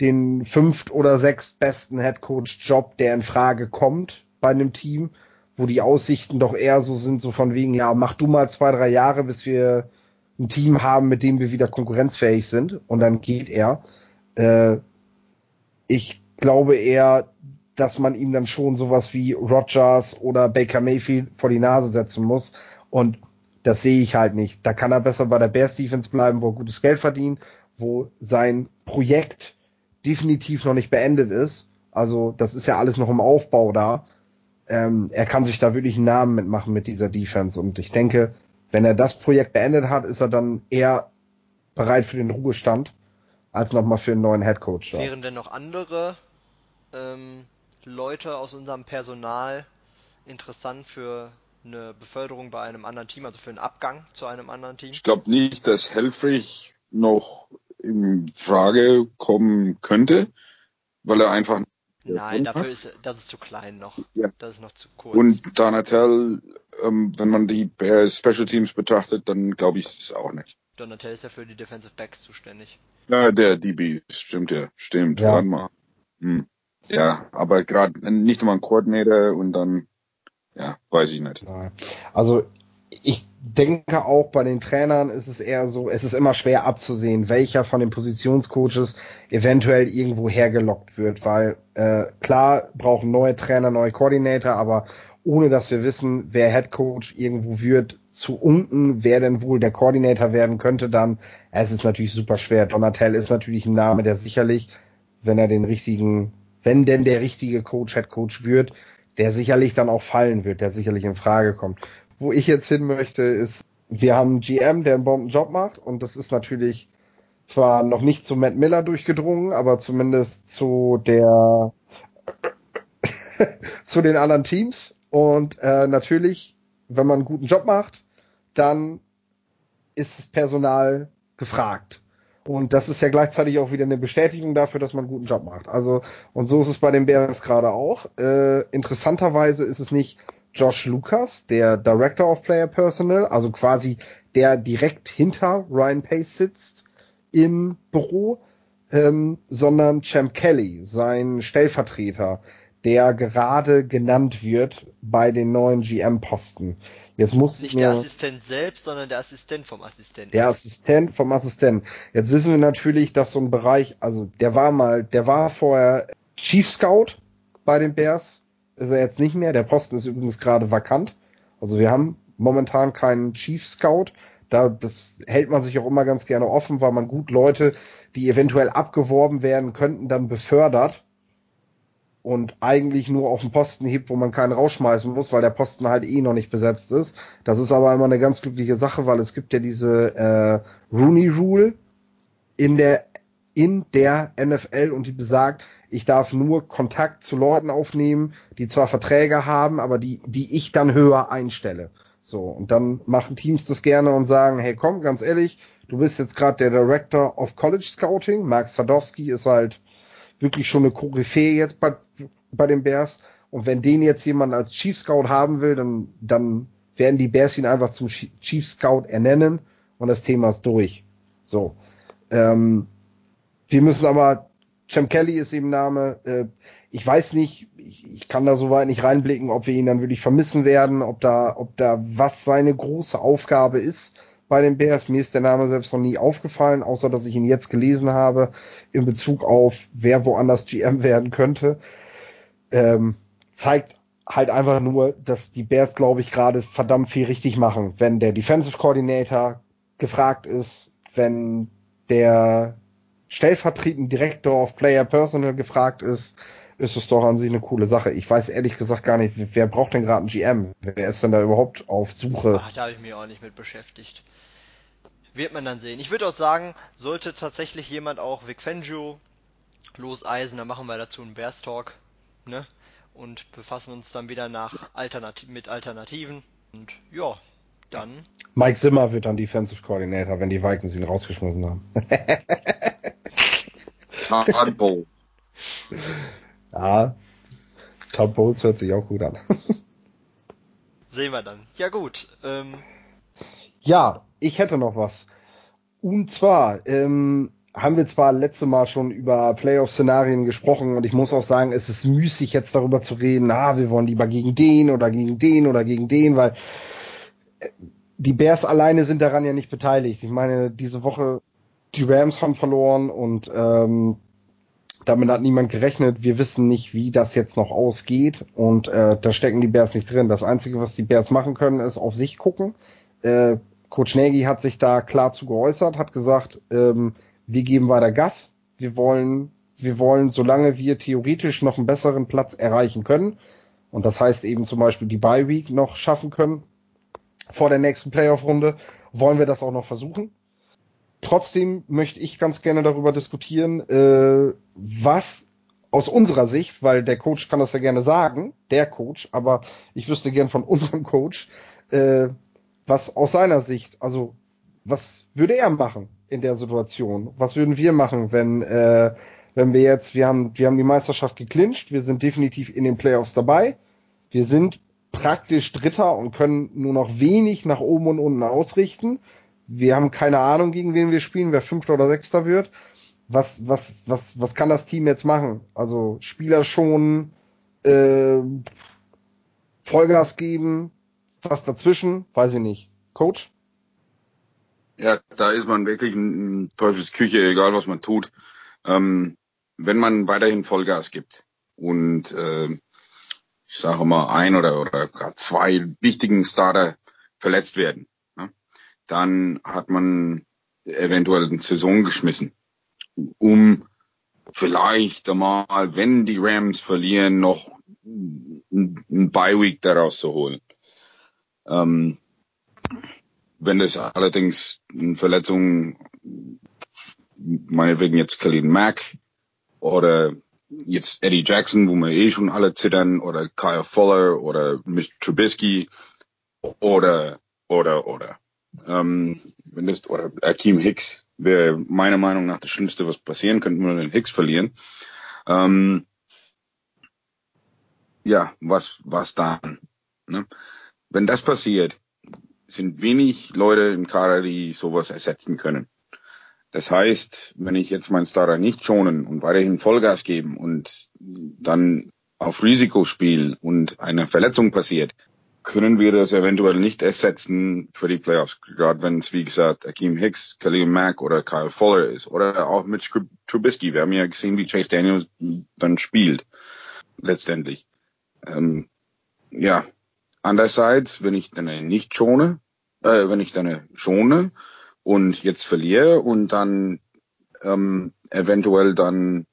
Speaker 2: den fünft oder sechst besten Headcoach-Job, der in Frage kommt bei einem Team, wo die Aussichten doch eher so sind, so von wegen, ja, mach du mal zwei, drei Jahre, bis wir ein Team haben, mit dem wir wieder konkurrenzfähig sind und dann geht er. Äh, ich glaube eher, dass man ihm dann schon sowas wie Rogers oder Baker Mayfield vor die Nase setzen muss. Und das sehe ich halt nicht. Da kann er besser bei der Bears Defense bleiben, wo er gutes Geld verdient, wo sein Projekt definitiv noch nicht beendet ist. Also das ist ja alles noch im Aufbau da. Ähm, er kann sich da wirklich einen Namen mitmachen mit dieser Defense. Und ich denke, wenn er das Projekt beendet hat, ist er dann eher bereit für den Ruhestand als nochmal für einen neuen Headcoach.
Speaker 1: Wären denn noch andere ähm, Leute aus unserem Personal interessant für eine Beförderung bei einem anderen Team, also für einen Abgang zu einem anderen Team?
Speaker 3: Ich glaube nicht, dass Helfrich noch in Frage kommen könnte, weil er einfach
Speaker 1: Nein, dafür ist das ist zu klein noch.
Speaker 3: Ja.
Speaker 1: Das ist noch zu kurz.
Speaker 3: Und Donatel, ähm, wenn man die Special Teams betrachtet, dann glaube ich es auch nicht.
Speaker 1: Donatel ist ja für die Defensive Backs zuständig.
Speaker 3: Ja, der DB, stimmt ja, stimmt.
Speaker 2: Ja.
Speaker 3: Warte mal. Hm. Ja, aber gerade nicht immer ein Coordinator und dann, ja, weiß ich nicht.
Speaker 2: Also ich denke auch bei den Trainern ist es eher so, es ist immer schwer abzusehen, welcher von den Positionscoaches eventuell irgendwo hergelockt wird, weil äh, klar brauchen neue Trainer, neue Koordinator, aber ohne dass wir wissen, wer Head Coach irgendwo wird, zu unten, wer denn wohl der Koordinator werden könnte, dann es ist natürlich super schwer. Donatel ist natürlich ein Name, der sicherlich, wenn er den richtigen, wenn denn der richtige Coach Head Coach wird, der sicherlich dann auch fallen wird, der sicherlich in Frage kommt. Wo ich jetzt hin möchte, ist, wir haben einen GM, der einen Bombenjob macht und das ist natürlich zwar noch nicht zu Matt Miller durchgedrungen, aber zumindest zu der zu den anderen Teams und äh, natürlich, wenn man einen guten Job macht, dann ist das Personal gefragt. Und das ist ja gleichzeitig auch wieder eine Bestätigung dafür, dass man einen guten Job macht. Also, und so ist es bei den Bears gerade auch. Äh, interessanterweise ist es nicht Josh Lucas, der Director of Player Personnel, also quasi der direkt hinter Ryan Pace sitzt im Büro, ähm, sondern Champ Kelly, sein Stellvertreter, der gerade genannt wird bei den neuen GM-Posten. Jetzt muss
Speaker 1: Nicht der Assistent selbst, sondern der Assistent vom Assistenten.
Speaker 2: Der Assistent vom Assistenten. Jetzt wissen wir natürlich, dass so ein Bereich, also der war mal, der war vorher Chief Scout bei den Bears, ist er jetzt nicht mehr. Der Posten ist übrigens gerade vakant. Also wir haben momentan keinen Chief Scout. Da, das hält man sich auch immer ganz gerne offen, weil man gut Leute, die eventuell abgeworben werden könnten, dann befördert und eigentlich nur auf den Posten hebt, wo man keinen rausschmeißen muss, weil der Posten halt eh noch nicht besetzt ist. Das ist aber immer eine ganz glückliche Sache, weil es gibt ja diese äh, Rooney Rule in der in der NFL und die besagt, ich darf nur Kontakt zu Leuten aufnehmen, die zwar Verträge haben, aber die die ich dann höher einstelle. So und dann machen Teams das gerne und sagen, hey komm, ganz ehrlich, du bist jetzt gerade der Director of College Scouting, Mark Sadowski ist halt wirklich schon eine Koryphäe jetzt bei, bei den Bears. Und wenn den jetzt jemand als Chief Scout haben will, dann, dann werden die Bears ihn einfach zum Chief Scout ernennen und das Thema ist durch. So. Ähm, wir müssen aber, Champ Kelly ist eben Name, äh, ich weiß nicht, ich, ich kann da soweit nicht reinblicken, ob wir ihn dann wirklich vermissen werden, ob da, ob da was seine große Aufgabe ist bei den Bears. Mir ist der Name selbst noch nie aufgefallen, außer dass ich ihn jetzt gelesen habe in Bezug auf, wer woanders GM werden könnte. Ähm, zeigt halt einfach nur, dass die Bears, glaube ich, gerade verdammt viel richtig machen. Wenn der Defensive Coordinator gefragt ist, wenn der stellvertretende Director of Player Personal gefragt ist, ist es doch an sich eine coole Sache. Ich weiß ehrlich gesagt gar nicht, wer braucht denn gerade einen GM? Wer ist denn da überhaupt auf Suche?
Speaker 1: Ach, da habe ich mich auch nicht mit beschäftigt. Wird man dann sehen. Ich würde auch sagen, sollte tatsächlich jemand auch Vic Fangio loseisen, dann machen wir dazu einen Bears Talk, ne? Und befassen uns dann wieder nach Alternati mit Alternativen. Und ja, dann.
Speaker 2: Mike Zimmer wird dann Defensive Coordinator, wenn die Vikings ihn rausgeschmissen haben.
Speaker 3: Hardball.
Speaker 2: ja, Todd Bowles hört sich auch gut an.
Speaker 1: Sehen wir dann. Ja gut. Ähm.
Speaker 2: Ja, ich hätte noch was. Und zwar ähm, haben wir zwar letzte Mal schon über Playoff-Szenarien gesprochen und ich muss auch sagen, es ist müßig jetzt darüber zu reden, ah, wir wollen lieber gegen den oder gegen den oder gegen den, weil äh, die Bears alleine sind daran ja nicht beteiligt. Ich meine, diese Woche die Rams haben verloren und ähm, damit hat niemand gerechnet. Wir wissen nicht, wie das jetzt noch ausgeht und äh, da stecken die Bears nicht drin. Das Einzige, was die Bears machen können, ist auf sich gucken. Äh, Coach Nagy hat sich da klar zu geäußert, hat gesagt, ähm, wir geben weiter Gas. Wir wollen, wir wollen, solange wir theoretisch noch einen besseren Platz erreichen können, und das heißt eben zum Beispiel die Bye Week noch schaffen können vor der nächsten Playoff-Runde, wollen wir das auch noch versuchen. Trotzdem möchte ich ganz gerne darüber diskutieren, äh, was aus unserer Sicht, weil der Coach kann das ja gerne sagen, der Coach, aber ich wüsste gern von unserem Coach, äh, was aus seiner Sicht, also was würde er machen in der Situation? Was würden wir machen, wenn äh, wenn wir jetzt, wir haben wir haben die Meisterschaft geclincht, wir sind definitiv in den Playoffs dabei, wir sind praktisch Dritter und können nur noch wenig nach oben und unten ausrichten. Wir haben keine Ahnung, gegen wen wir spielen, wer Fünfter oder Sechster wird. Was, was, was, was kann das Team jetzt machen? Also Spieler schonen, äh, Vollgas geben, was dazwischen, weiß ich nicht. Coach?
Speaker 3: Ja, da ist man wirklich in Teufelsküche, egal was man tut. Ähm, wenn man weiterhin Vollgas gibt und äh, ich sage mal ein oder, oder zwei wichtigen Starter verletzt werden, dann hat man eventuell eine Saison geschmissen, um vielleicht einmal, wenn die Rams verlieren, noch ein Bye Week daraus zu holen. Ähm, wenn das allerdings eine Verletzung, meinetwegen jetzt Khalil Mack oder jetzt Eddie Jackson, wo wir eh schon alle zittern, oder Kyle Fuller oder Mr. Trubisky oder, oder, oder. Ähm, wenn das, oder Akeem Hicks wäre meiner Meinung nach das Schlimmste, was passieren könnte, nur den Hicks verlieren. Ähm, ja, was, was dann? Ne? Wenn das passiert, sind wenig Leute im Kader, die sowas ersetzen können. Das heißt, wenn ich jetzt meinen Starter nicht schonen und weiterhin Vollgas geben und dann auf Risiko spielen und eine Verletzung passiert, können wir das eventuell nicht ersetzen für die Playoffs. Gerade wenn es, wie gesagt, Akeem Hicks, Khalil Mack oder Kyle Fuller ist. Oder auch mit Trubisky. Wir haben ja gesehen, wie Chase Daniels dann spielt. Letztendlich. Ähm, ja, Andererseits, wenn ich dann nicht schone, äh, wenn ich dann schone und jetzt verliere und dann ähm, eventuell dann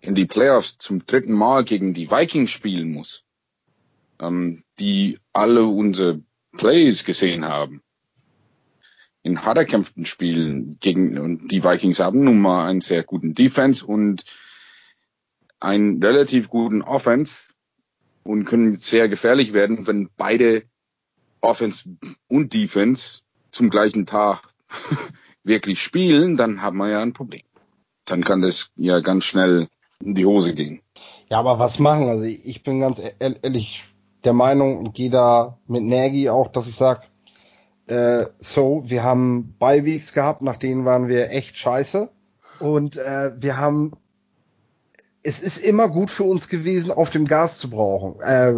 Speaker 3: in die Playoffs zum dritten Mal gegen die Vikings spielen muss, ähm, die alle unsere Plays gesehen haben, in hart erkämpften Spielen gegen, und die Vikings haben nun mal einen sehr guten Defense und einen relativ guten Offense, und können sehr gefährlich werden, wenn beide Offense und Defense zum gleichen Tag wirklich spielen, dann haben wir ja ein Problem. Dann kann das ja ganz schnell in die Hose gehen.
Speaker 2: Ja, aber was machen? Also ich bin ganz e-, ehrlich der Meinung und gehe da mit Nagy auch, dass ich sag, äh, so, wir haben Beiwegs gehabt, nach denen waren wir echt scheiße. Und äh, wir haben es ist immer gut für uns gewesen, auf dem Gas zu brauchen, äh,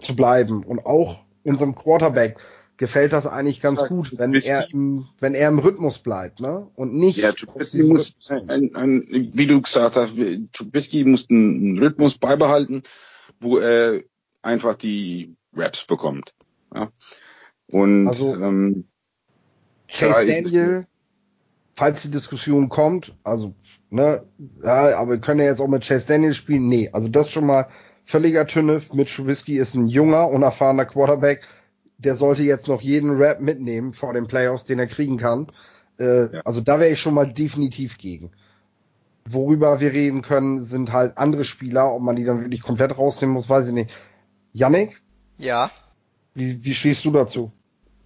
Speaker 2: zu bleiben. Und auch unserem Quarterback gefällt das eigentlich ganz das gut, wenn er, im, wenn er im Rhythmus bleibt, ne? Und nicht. Ja,
Speaker 3: Trubisky muss, ein, ein, wie du gesagt hast, Trubisky muss einen Rhythmus beibehalten, wo er einfach die Raps bekommt. Ja? Und
Speaker 2: also, ähm, Chase Daniel falls die Diskussion kommt, also, ne, ja, aber wir können ja jetzt auch mit Chase Daniel spielen. Nee, also das schon mal völliger Tünnef. Mitch Trubisky ist ein junger, unerfahrener Quarterback. Der sollte jetzt noch jeden Rap mitnehmen vor den Playoffs, den er kriegen kann. Äh, ja. Also da wäre ich schon mal definitiv gegen. Worüber wir reden können, sind halt andere Spieler. Ob man die dann wirklich komplett rausnehmen muss, weiß ich nicht. Yannick?
Speaker 1: Ja.
Speaker 2: Wie, wie stehst du dazu?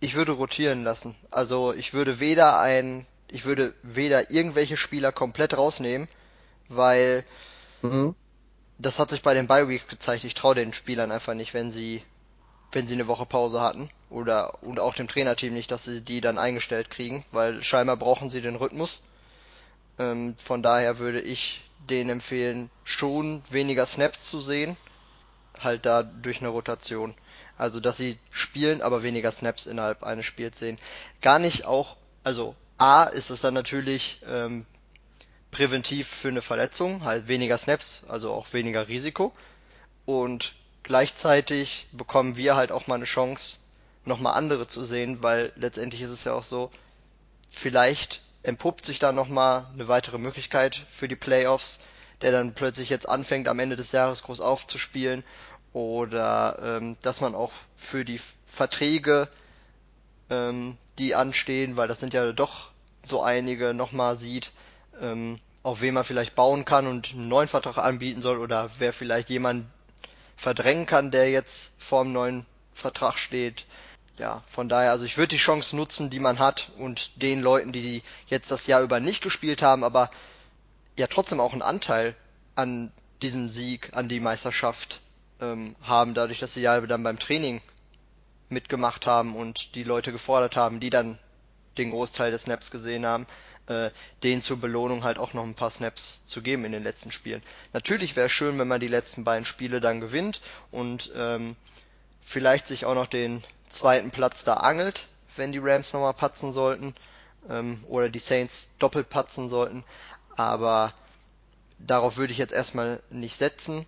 Speaker 1: Ich würde rotieren lassen. Also ich würde weder ein ich würde weder irgendwelche Spieler komplett rausnehmen, weil mhm. das hat sich bei den Bye Weeks gezeigt. Ich traue den Spielern einfach nicht, wenn sie wenn sie eine Woche Pause hatten oder und auch dem Trainerteam nicht, dass sie die dann eingestellt kriegen, weil scheinbar brauchen sie den Rhythmus. Ähm, von daher würde ich denen empfehlen, schon weniger Snaps zu sehen, halt da durch eine Rotation. Also, dass sie spielen, aber weniger Snaps innerhalb eines Spiels sehen. Gar nicht auch, also A ist es dann natürlich ähm, präventiv für eine Verletzung, halt weniger Snaps, also auch weniger Risiko. Und gleichzeitig bekommen wir halt auch mal eine Chance, nochmal andere zu sehen, weil letztendlich ist es ja auch so, vielleicht entpuppt sich da nochmal eine weitere Möglichkeit für die Playoffs, der dann plötzlich jetzt anfängt, am Ende des Jahres groß aufzuspielen oder ähm, dass man auch für die Verträge, ähm, die anstehen, weil das sind ja doch so einige, nochmal sieht, ähm, auf wen man vielleicht bauen kann und einen neuen Vertrag anbieten soll oder wer vielleicht jemanden verdrängen kann, der jetzt vor dem neuen Vertrag steht. Ja, von daher, also ich würde die Chance nutzen, die man hat und den Leuten, die jetzt das Jahr über nicht gespielt haben, aber ja trotzdem auch einen Anteil an diesem Sieg, an die Meisterschaft ähm, haben, dadurch, dass sie ja dann beim Training mitgemacht haben und die Leute gefordert haben, die dann den Großteil des Snaps gesehen haben, äh, denen zur Belohnung halt auch noch ein paar Snaps zu geben in den letzten Spielen. Natürlich wäre es schön, wenn man die letzten beiden Spiele dann gewinnt und ähm, vielleicht sich auch noch den zweiten Platz da angelt, wenn die Rams nochmal patzen sollten ähm, oder die Saints doppelt patzen sollten. Aber darauf würde ich jetzt erstmal nicht setzen.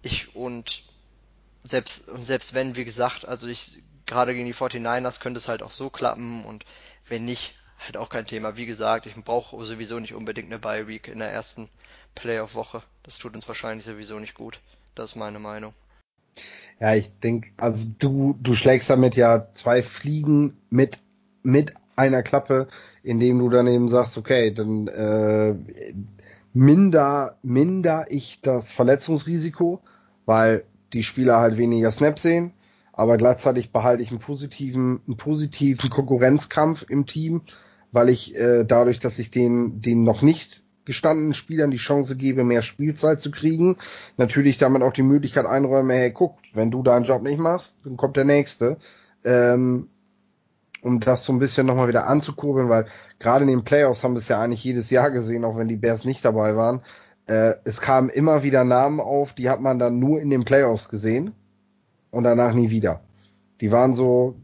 Speaker 1: Ich und selbst, selbst wenn, wie gesagt, also ich gerade gegen die 49ers könnte es halt auch so klappen und wenn nicht, halt auch kein Thema. Wie gesagt, ich brauche sowieso nicht unbedingt eine Bye Week in der ersten Playoff-Woche. Das tut uns wahrscheinlich sowieso nicht gut. Das ist meine Meinung.
Speaker 2: Ja, ich denke, also du, du schlägst damit ja zwei Fliegen mit, mit einer Klappe, indem du dann eben sagst, okay, dann äh, minder, minder ich das Verletzungsrisiko, weil die Spieler halt weniger Snaps sehen, aber gleichzeitig behalte ich einen positiven, einen positiven Konkurrenzkampf im Team, weil ich äh, dadurch, dass ich den, den noch nicht gestandenen Spielern die Chance gebe, mehr Spielzeit zu kriegen, natürlich damit auch die Möglichkeit einräume, hey, guck, wenn du deinen Job nicht machst, dann kommt der nächste. Ähm, um das so ein bisschen nochmal wieder anzukurbeln, weil gerade in den Playoffs haben wir es ja eigentlich jedes Jahr gesehen, auch wenn die Bears nicht dabei waren. Äh, es kamen immer wieder Namen auf, die hat man dann nur in den Playoffs gesehen und danach nie wieder. Die waren so,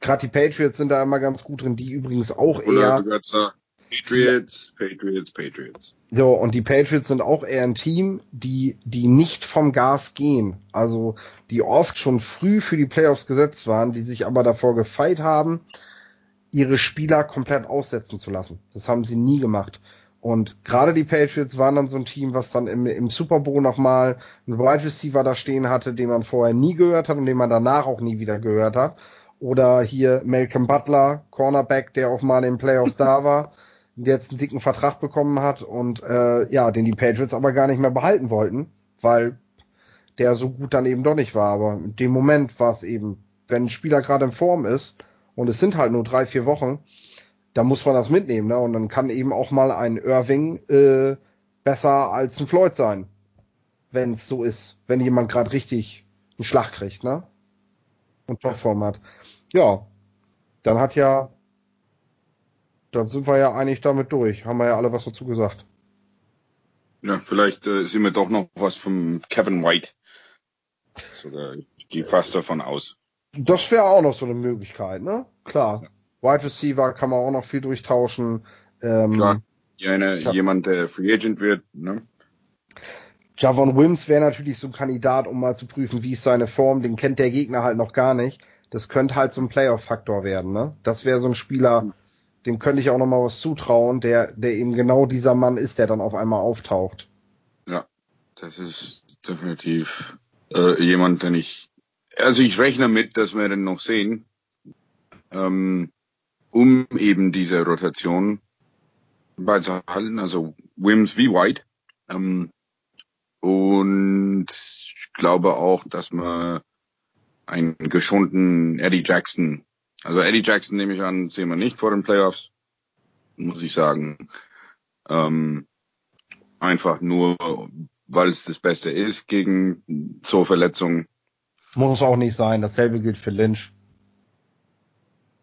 Speaker 2: gerade die Patriots sind da immer ganz gut drin, die übrigens auch eher.
Speaker 3: Patriots, Patriots, Patriots.
Speaker 2: Jo, und die Patriots sind auch eher ein Team, die, die nicht vom Gas gehen. Also, die oft schon früh für die Playoffs gesetzt waren, die sich aber davor gefeit haben, ihre Spieler komplett aussetzen zu lassen. Das haben sie nie gemacht. Und gerade die Patriots waren dann so ein Team, was dann im, im Super Bowl nochmal einen Wide Receiver da stehen hatte, den man vorher nie gehört hat und den man danach auch nie wieder gehört hat. Oder hier Malcolm Butler, Cornerback, der auch mal in den Playoffs da war, jetzt einen dicken Vertrag bekommen hat und äh, ja, den die Patriots aber gar nicht mehr behalten wollten, weil der so gut dann eben doch nicht war. Aber in dem Moment war es eben, wenn ein Spieler gerade in Form ist und es sind halt nur drei, vier Wochen, da muss man das mitnehmen, ne? Und dann kann eben auch mal ein Irving äh, besser als ein Floyd sein, wenn es so ist, wenn jemand gerade richtig einen Schlag kriegt, ne? Und Topform hat. Ja, dann hat ja, dann sind wir ja eigentlich damit durch. Haben wir ja alle was dazu gesagt.
Speaker 3: Ja, vielleicht äh, sehen wir doch noch was vom Kevin White. Sogar, ich gehe fast davon aus.
Speaker 2: Das wäre auch noch so eine Möglichkeit, ne? Klar. Ja. Wide Receiver kann man auch noch viel durchtauschen.
Speaker 3: Ähm, Klar. Ja, eine, jemand, der Free Agent wird, ne?
Speaker 2: Javon Wims wäre natürlich so ein Kandidat, um mal zu prüfen, wie ist seine Form. Den kennt der Gegner halt noch gar nicht. Das könnte halt so ein Playoff-Faktor werden, ne? Das wäre so ein Spieler, dem könnte ich auch noch mal was zutrauen, der, der eben genau dieser Mann ist, der dann auf einmal auftaucht.
Speaker 3: Ja, das ist definitiv äh, jemand, den ich, also ich rechne mit, dass wir den noch sehen. Ähm, um eben diese Rotation beizuhalten, also Wims wie White. Ähm, und ich glaube auch, dass man einen geschonten Eddie Jackson, also Eddie Jackson nehme ich an, sehen wir nicht vor den Playoffs, muss ich sagen. Ähm, einfach nur weil es das Beste ist gegen so Verletzungen.
Speaker 2: Muss auch nicht sein. Dasselbe gilt für Lynch.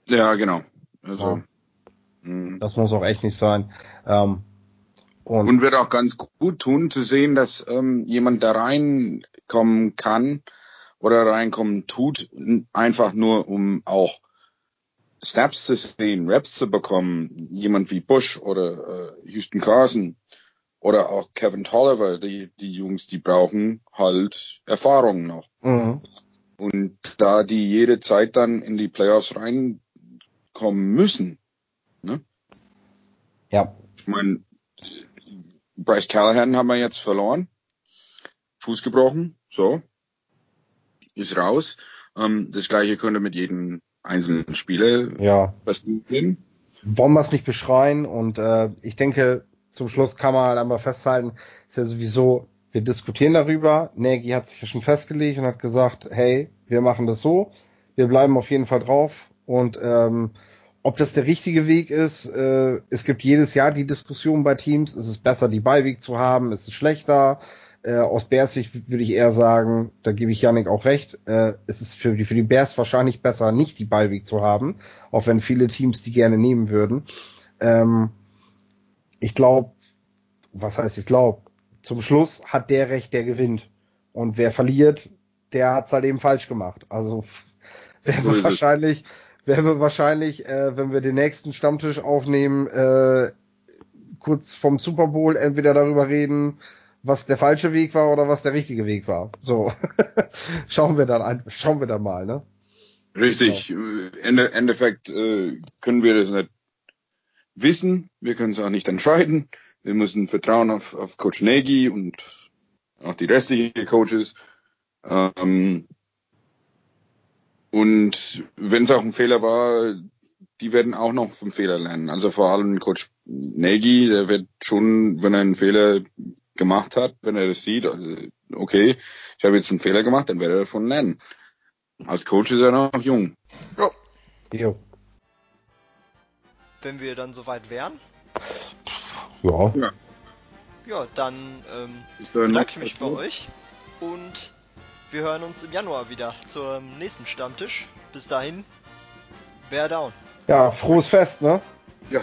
Speaker 3: Ja, genau. Also,
Speaker 2: ja. Mhm. Das muss auch echt nicht sein. Ähm,
Speaker 3: und, und, wird auch ganz gut tun zu sehen, dass ähm, jemand da reinkommen kann oder reinkommen tut, einfach nur um auch Snaps zu sehen, Raps zu bekommen. Jemand wie Bush oder äh, Houston Carson oder auch Kevin Tolliver, die, die Jungs, die brauchen halt Erfahrung noch. Mhm. Und da die jede Zeit dann in die Playoffs reinkommen müssen, ne?
Speaker 2: Ja.
Speaker 3: Ich meine, Bryce Callahan haben wir jetzt verloren. Fuß gebrochen, so. Ist raus. Ähm, das gleiche könnte mit jedem einzelnen Spieler
Speaker 2: ja.
Speaker 3: passieren.
Speaker 2: Wollen wir es nicht beschreien und äh, ich denke, zum Schluss kann man halt einmal festhalten, ist ja sowieso, wir diskutieren darüber. Nagy hat sich ja schon festgelegt und hat gesagt, hey, wir machen das so, wir bleiben auf jeden Fall drauf und ähm, ob das der richtige Weg ist, äh, es gibt jedes Jahr die Diskussion bei Teams, ist es besser, die Beiweg zu haben, ist es schlechter? Äh, aus Bears Sicht würde ich eher sagen, da gebe ich Janik auch recht, äh, es ist für die, für die Bears wahrscheinlich besser, nicht die Beiweg zu haben, auch wenn viele Teams die gerne nehmen würden. Ähm, ich glaube, was heißt ich glaube, zum Schluss hat der Recht, der gewinnt. Und wer verliert, der hat's halt eben falsch gemacht. Also wer wird wahrscheinlich, werden wir wahrscheinlich, äh, wenn wir den nächsten Stammtisch aufnehmen, äh, kurz vom Super Bowl entweder darüber reden, was der falsche Weg war oder was der richtige Weg war. So schauen wir dann ein, schauen wir dann mal, ne?
Speaker 3: Richtig. Genau. Ende, Endeffekt äh, können wir das nicht wissen. Wir können es auch nicht entscheiden. Wir müssen vertrauen auf, auf Coach Nagy und auch die restlichen Coaches. Ähm, und wenn es auch ein Fehler war, die werden auch noch vom Fehler lernen. Also vor allem Coach Nagy, der wird schon, wenn er einen Fehler gemacht hat, wenn er das sieht, okay, ich habe jetzt einen Fehler gemacht, dann wird er davon lernen. Als Coach ist er noch jung.
Speaker 1: Ja. Jo. Wenn wir dann soweit wären.
Speaker 2: Ja. Ja,
Speaker 1: ja dann ähm, bedanke ich mich bei euch und wir hören uns im Januar wieder zum nächsten Stammtisch. Bis dahin, bear down.
Speaker 2: Ja, frohes Fest, ne?
Speaker 3: Ja,